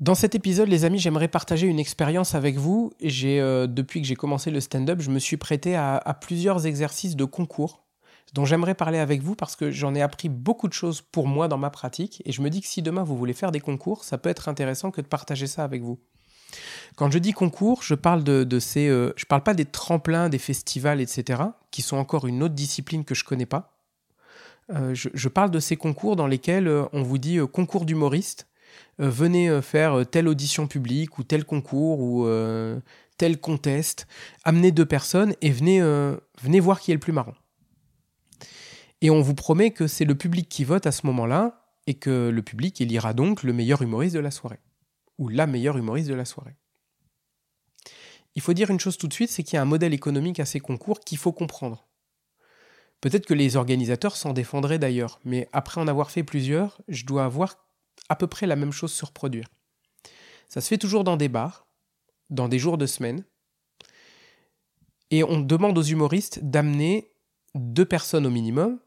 Dans cet épisode, les amis, j'aimerais partager une expérience avec vous. J'ai, euh, depuis que j'ai commencé le stand-up, je me suis prêté à, plusieurs exercices de concours dont j'aimerais parler avec vous parce que j'en ai appris beaucoup de choses pour moi dans ma pratique et je me dis que si demain vous voulez faire des concours, ça peut être intéressant que de partager ça avec vous. Quand je dis concours, je parle de, ces, euh, je parle pas des tremplins, des festivals, etc., qui sont encore une autre discipline que je connais pas. Euh, je, parle de ces concours dans lesquels euh, on vous dit concours d'humoriste, venez faire telle audition publique ou tel concours ou tel contest, amenez deux personnes et venez, venez voir qui est le plus marrant. Et on vous promet que c'est le public qui vote à ce moment-là et que le public élira donc le meilleur humoriste de la soirée ou la meilleure humoriste de la soirée. Il faut dire une chose tout de suite, c'est qu'il y a un modèle économique à ces concours qu'il faut comprendre. Peut-être que les organisateurs s'en défendraient d'ailleurs, mais après en avoir fait plusieurs, je dois avoir à peu près la même chose se reproduire. Ça se fait toujours dans des bars, dans des jours de semaine, et on demande aux humoristes d'amener deux personnes au minimum,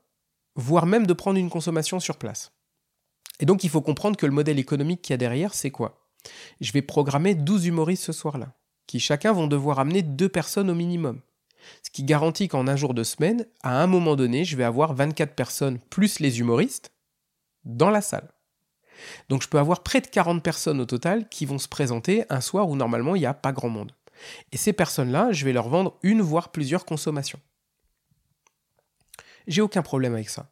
voire même de prendre une consommation sur place. Et donc il faut comprendre que le modèle économique qu'il y a derrière, c'est quoi? Je vais programmer 12 humoristes ce soir-là, qui chacun vont devoir amener deux personnes au minimum. Ce qui garantit qu'en un jour de semaine, à un moment donné, je vais avoir 24 personnes plus les humoristes dans la salle. Donc je peux avoir près de 40 personnes au total qui vont se présenter un soir où normalement il n'y a pas grand monde. Et ces personnes-là, je vais leur vendre une voire plusieurs consommations. J'ai aucun problème avec ça.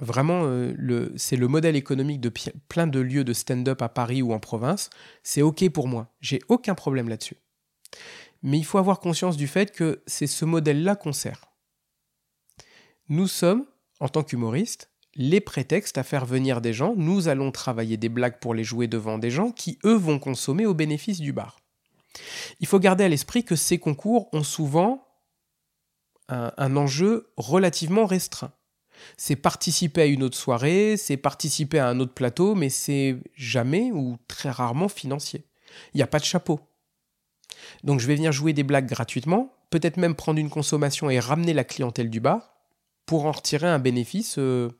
Vraiment, euh, c'est le modèle économique de plein de lieux de stand-up à Paris ou en province. C'est OK pour moi. J'ai aucun problème là-dessus. Mais il faut avoir conscience du fait que c'est ce modèle-là qu'on sert. Nous sommes, en tant qu'humoristes, les prétextes à faire venir des gens. Nous allons travailler des blagues pour les jouer devant des gens qui, eux, vont consommer au bénéfice du bar. Il faut garder à l'esprit que ces concours ont souvent un enjeu relativement restreint c'est participer à une autre soirée, c'est participer à un autre plateau, mais c'est jamais ou très rarement financier. Il n'y a pas de chapeau. Donc je vais venir jouer des blagues gratuitement, peut-être même prendre une consommation et ramener la clientèle du bar pour en retirer un bénéfice euh,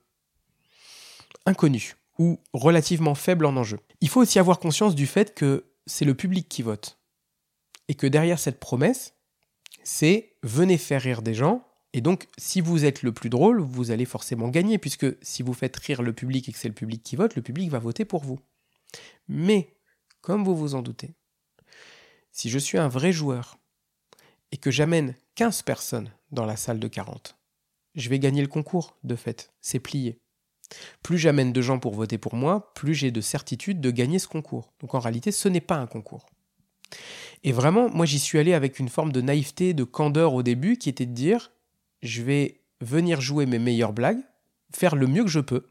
inconnu ou relativement faible en enjeu. Il faut aussi avoir conscience du fait que c'est le public qui vote et que derrière cette promesse, c'est venez faire rire des gens et donc, si vous êtes le plus drôle, vous allez forcément gagner, puisque si vous faites rire le public et que c'est le public qui vote, le public va voter pour vous. Mais, comme vous vous en doutez, si je suis un vrai joueur et que j'amène 15 personnes dans la salle de 40, je vais gagner le concours, de fait. C'est plié. Plus j'amène de gens pour voter pour moi, plus j'ai de certitude de gagner ce concours. Donc en réalité, ce n'est pas un concours. Et vraiment, moi j'y suis allé avec une forme de naïveté, de candeur au début, qui était de dire, je vais venir jouer mes meilleures blagues, faire le mieux que je peux.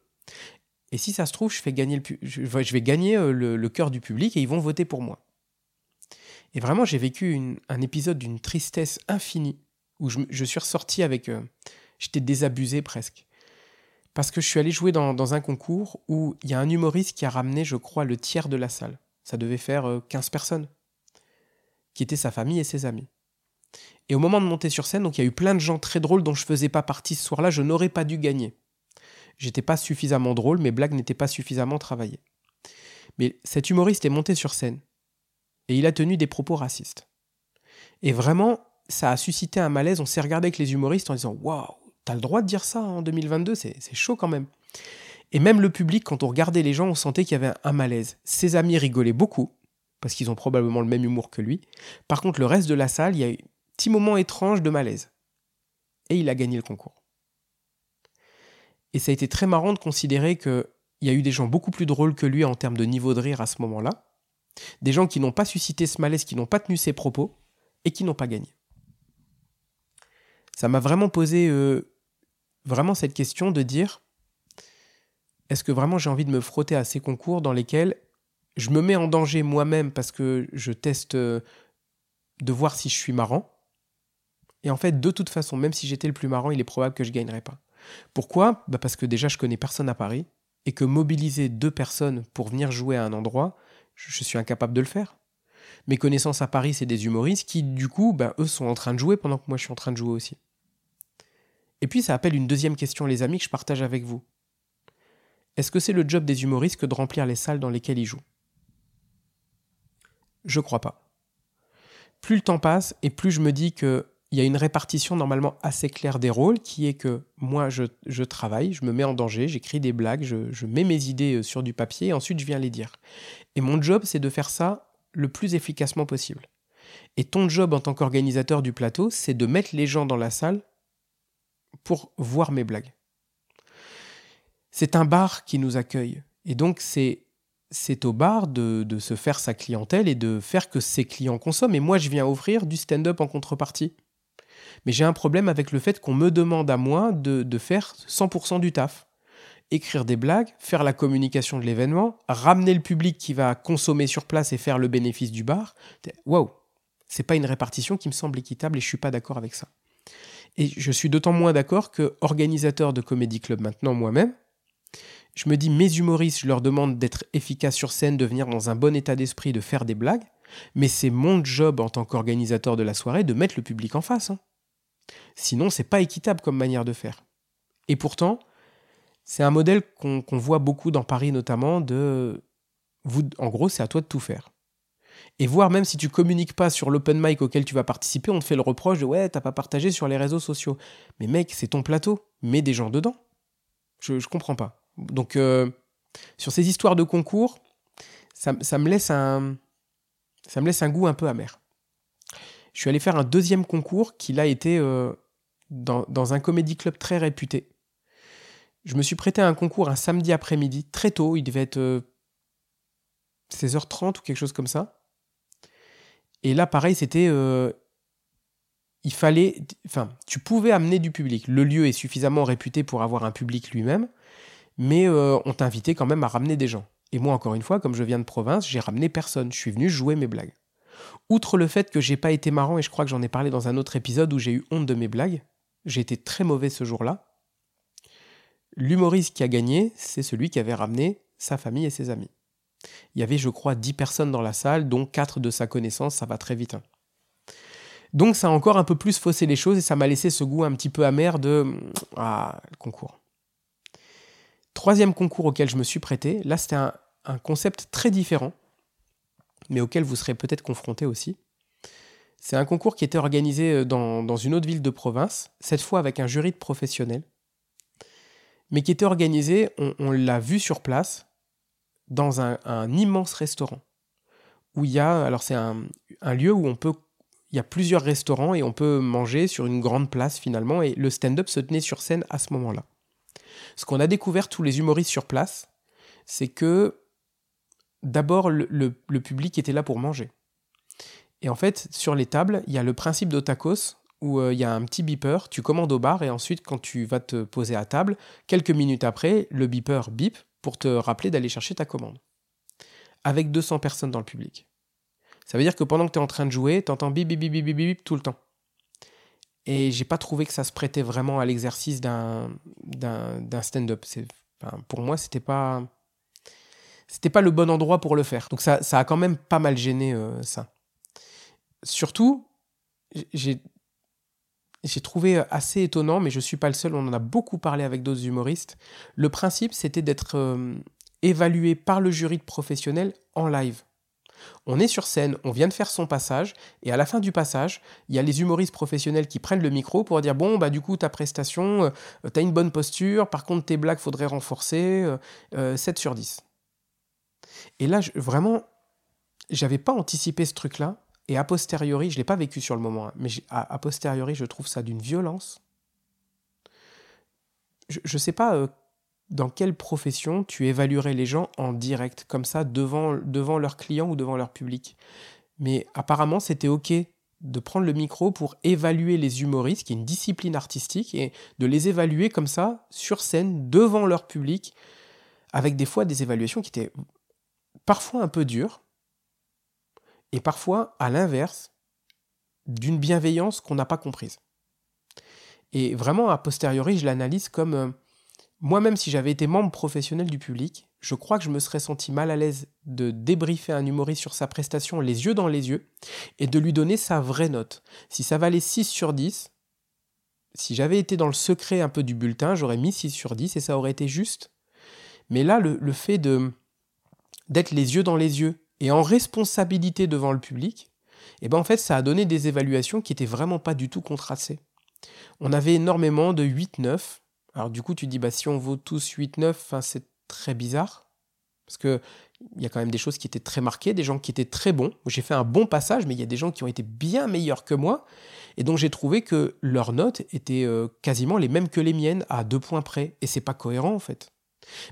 Et si ça se trouve, je, vais gagner euh, le, cœur du public et ils vont voter pour moi. Et vraiment, j'ai vécu un épisode d'une tristesse infinie où je, suis ressorti avec. Euh, j'étais désabusé presque. Parce que je suis allé jouer dans, un concours où il y a un humoriste qui a ramené, je crois, le tiers de la salle. Ça devait faire 15 euh, personnes. Qui étaient sa famille et ses amis. Et au moment de monter sur scène, donc il y a eu plein de gens très drôles dont je faisais pas partie ce soir-là, je n'aurais pas dû gagner. J'étais pas suffisamment drôle, mes blagues n'étaient pas suffisamment travaillées. Mais cet humoriste est monté sur scène et il a tenu des propos racistes. Et vraiment, ça a suscité un malaise. On s'est regardé avec les humoristes en disant Waouh, t'as le droit de dire ça en 2022, c'est chaud quand même. Et même le public, quand on regardait les gens, on sentait qu'il y avait un malaise. Ses amis rigolaient beaucoup, parce qu'ils ont probablement le même humour que lui. Par contre, le reste de la salle, il y a eu petit moment étrange de malaise. Et il a gagné le concours. Et ça a été très marrant de considérer qu'il y a eu des gens beaucoup plus drôles que lui en termes de niveau de rire à ce moment-là. Des gens qui n'ont pas suscité ce malaise, qui n'ont pas tenu ses propos et qui n'ont pas gagné. Ça m'a vraiment posé euh, vraiment cette question de dire est-ce que vraiment j'ai envie de me frotter à ces concours dans lesquels je me mets en danger moi-même parce que je teste euh, de voir si je suis marrant? Et en fait, de toute façon, même si j'étais le plus marrant, il est probable que je ne gagnerais pas. Pourquoi? Bah Parce que déjà, je connais personne à Paris et que mobiliser deux personnes pour venir jouer à un endroit, je suis incapable de le faire. Mes connaissances à Paris, c'est des humoristes qui, du coup, bah, eux sont en train de jouer pendant que moi je suis en train de jouer aussi. Et puis, ça appelle une deuxième question, les amis, que je partage avec vous. Est-ce que c'est le job des humoristes que de remplir les salles dans lesquelles ils jouent? Je crois pas. Plus le temps passe et plus je me dis que il y a une répartition normalement assez claire des rôles qui est que moi je, travaille, je me mets en danger, j'écris des blagues, je, je, mets mes idées euh, sur du papier et ensuite je viens les dire. Et mon job c'est de faire ça le plus efficacement possible. Et ton job en tant qu'organisateur du plateau c'est de mettre les gens dans la salle pour voir mes blagues. C'est un bar qui nous accueille. Et donc c'est c'est au bar de, de, se faire sa clientèle et de faire que ses clients consomment. Et moi, je viens offrir du stand-up en contrepartie. Mais j'ai un problème avec le fait qu'on me demande à moi de, faire 100% du taf. Écrire des blagues, faire la communication de l'événement, ramener le public qui va consommer sur place et faire le bénéfice du bar. Waouh C'est pas une répartition qui me semble équitable et je suis pas d'accord avec ça. Et je suis d'autant moins d'accord que organisateur de comédie club maintenant moi-même, je me dis mes humoristes, je leur demande d'être efficaces sur scène, de venir dans un bon état d'esprit, de faire des blagues, mais c'est mon job en tant qu'organisateur de la soirée de mettre le public en face. Hein. Sinon, c'est pas équitable comme manière de faire. Et pourtant, c'est un modèle qu'on voit beaucoup dans Paris notamment de vous, en gros, c'est à toi de tout faire. Et voir même si tu communiques pas sur l'open mic auquel tu vas participer, on te fait le reproche de ouais, t'as pas partagé sur les réseaux sociaux. Mais mec, c'est ton plateau, mets des gens dedans. Je, comprends pas. Donc, euh, sur ces histoires de concours, ça, me laisse un, ça me laisse un goût un peu amer. Je suis allé faire un deuxième concours qui l'a été euh, dans, un comédie club très réputé. Je me suis prêté à un concours un samedi après-midi, très tôt, il devait être 16h30 euh, ou quelque chose comme ça. Et là, pareil, c'était. Euh, il fallait. Enfin, tu pouvais amener du public. Le lieu est suffisamment réputé pour avoir un public lui-même, mais on t'invitait quand même à ramener des gens. Et moi, encore une fois, comme je viens de province, j'ai ramené personne. Je suis venu jouer mes blagues. Outre le fait que j'ai pas été marrant, et je crois que j'en ai parlé dans un autre épisode où j'ai eu honte de mes blagues, j'ai été très mauvais ce jour-là. L'humoriste qui a gagné, c'est celui qui avait ramené sa famille et ses amis. Il y avait, je crois, 10 personnes dans la salle, dont 4 de sa connaissance, ça va très vite. Hein. Donc ça a encore un peu plus faussé les choses et ça m'a laissé ce goût un petit peu amer de ah, le concours. Troisième concours auquel je me suis prêté, là c'était un, un concept très différent, mais auquel vous serez peut-être confronté aussi. C'est un concours qui était organisé euh, dans, une autre ville de province, cette fois avec un jury de professionnels, mais qui était organisé, on, l'a vu sur place, dans un, immense restaurant. Où il y a, alors c'est un, lieu où on peut il y a plusieurs restaurants et on peut manger sur une grande place finalement et le stand-up se tenait sur scène à ce moment-là. Ce qu'on a découvert tous les humoristes sur place, c'est que d'abord, le, public était là pour manger. Et en fait, sur les tables, il y a le principe de tacos où euh, il y a un petit beeper, tu commandes au bar et ensuite, quand tu vas te poser à table, quelques minutes après, le beeper bip pour te rappeler d'aller chercher ta commande. Avec 200 personnes dans le public. Ça veut dire que pendant que tu es en train de jouer, tu entends bip bip bip bip bip bip tout le temps. Et j'ai pas trouvé que ça se prêtait vraiment à l'exercice d'un stand-up. Enfin, pour moi, c'était pas c'était pas le bon endroit pour le faire. Donc ça, ça a quand même pas mal gêné euh, ça. Surtout, j'ai j'ai trouvé assez étonnant, mais je suis pas le seul, on en a beaucoup parlé avec d'autres humoristes. Le principe, c'était d'être euh, évalué par le jury de professionnels en live. On est sur scène, on vient de faire son passage, et à la fin du passage, il y a les humoristes professionnels qui prennent le micro pour dire bon bah du coup ta prestation, euh, tu as une bonne posture, par contre tes blagues faudrait renforcer, 7 sur 10. Et là, vraiment, j'avais pas anticipé ce truc-là. Et a posteriori, je l'ai pas vécu sur le moment, hein, mais a, posteriori, je trouve ça d'une violence. Je ne sais pas euh, dans quelle profession tu évaluerais les gens en direct, comme ça, devant, devant leurs clients ou devant leur public. Mais apparemment, c'était OK de prendre le micro pour évaluer les humoristes, qui est une discipline artistique, et de les évaluer comme ça, sur scène, devant leur public, avec des fois des évaluations qui étaient parfois un peu dur, et parfois, à l'inverse, d'une bienveillance qu'on n'a pas comprise. Et vraiment, a posteriori, je l'analyse comme euh, moi-même, si j'avais été membre professionnel du public, je crois que je me serais senti mal à l'aise de débriefer un humoriste sur sa prestation les yeux dans les yeux et de lui donner sa vraie note. Si ça valait 6 sur 10, si j'avais été dans le secret un peu du bulletin, j'aurais mis 6 sur 10 et ça aurait été juste. Mais là, le fait de d'être les yeux dans les yeux Et en responsabilité devant le public, et eh ben en fait, ça a donné des évaluations qui étaient vraiment pas du tout contrastées. On avait énormément de 8-9. Alors du coup, tu dis, bah, si on vaut tous 8-9, c'est très bizarre. Parce que il y a quand même des choses qui étaient très marquées, des gens qui étaient très bons. J'ai fait un bon passage, mais il y a des gens qui ont été bien meilleurs que moi. Et donc j'ai trouvé que leurs notes étaient euh, quasiment les mêmes que les miennes, à deux points près. Et c'est pas cohérent en fait.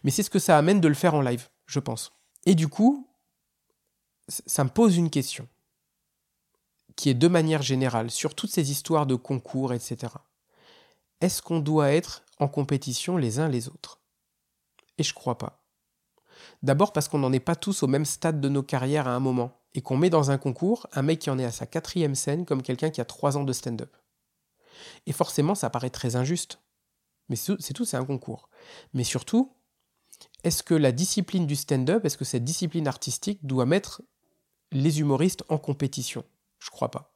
Mais c'est ce que ça amène de le faire en live, je pense. Et du coup, ça me pose une question qui est de manière générale sur toutes ces histoires de concours, etc. Est-ce qu'on doit être en compétition les uns les autres? Et je crois pas. D'abord parce qu'on n'en est pas tous au même stade de nos carrières à un moment, et qu'on met dans un concours un mec qui en est à sa quatrième scène comme quelqu'un qui a trois ans de stand-up. Et forcément, ça paraît très injuste. Mais c'est tout, c'est un concours. Mais surtout, est-ce que la discipline du stand-up, est-ce que cette discipline artistique doit mettre les humoristes en compétition Je crois pas.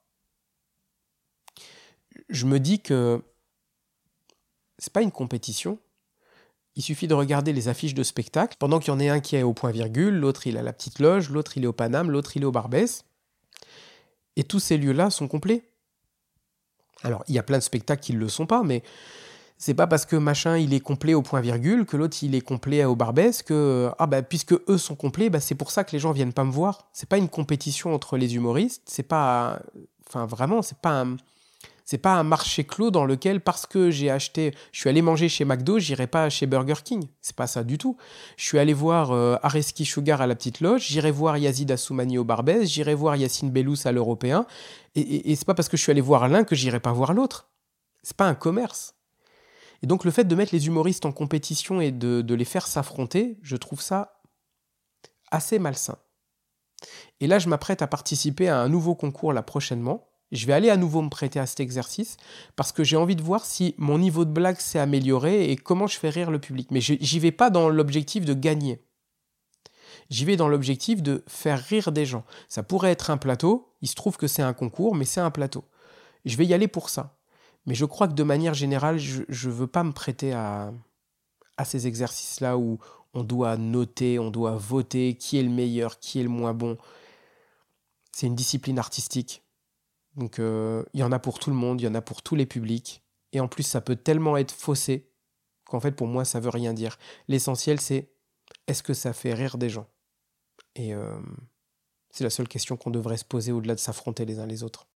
Je me dis que c'est pas une compétition, il suffit de regarder les affiches de spectacle. Pendant qu'il y en ait un qui est au point virgule, l'autre il a la petite loge, l'autre il est au Paname, l'autre il est au Barbès. Et tous ces lieux-là sont complets. Alors, il y a plein de spectacles qui ne le sont pas, mais c'est pas parce que machin il est complet au point virgule que l'autre il est complet au Barbès que ah bah puisque eux sont complets, bah c'est pour ça que les gens viennent pas me voir. C'est pas une compétition entre les humoristes, c'est pas vraiment, c'est pas un marché clos dans lequel, parce que j'ai acheté, je suis allé manger chez McDo, j'irai pas chez Burger King. C'est pas ça du tout. Je suis allé voir euh, Areski Sugar à la petite loge, j'irai voir Yazid Assoumani au Barbès, j'irai voir Yacine Bellous à l'Européen. Et, et, c'est pas parce que je suis allé voir l'un que j'irai pas voir l'autre. C'est pas un commerce. Et donc le fait de mettre les humoristes en compétition et de, les faire s'affronter, je trouve ça assez malsain. Et là, je m'apprête à participer à un nouveau concours là prochainement je vais aller à nouveau me prêter à cet exercice parce que j'ai envie de voir si mon niveau de blague s'est amélioré et comment je fais rire le public. Mais j'y vais pas dans l'objectif de gagner. J'y vais dans l'objectif de faire rire des gens. Ça pourrait être un plateau, il se trouve que c'est un concours, mais c'est un plateau. Je vais y aller pour ça. Mais je crois que de manière générale, je ne veux pas me prêter à, à ces exercices-là où on doit noter, on doit voter qui est le meilleur, qui est le moins bon. C'est une discipline artistique. Donc euh, il y en a pour tout le monde, il y en a pour tous les publics. Et en plus, ça peut tellement être faussé qu'en fait, pour moi, ça veut rien dire. L'essentiel, c'est est-ce que ça fait rire des gens? Et euh, c'est la seule question qu'on devrait se poser au-delà de s'affronter les uns les autres.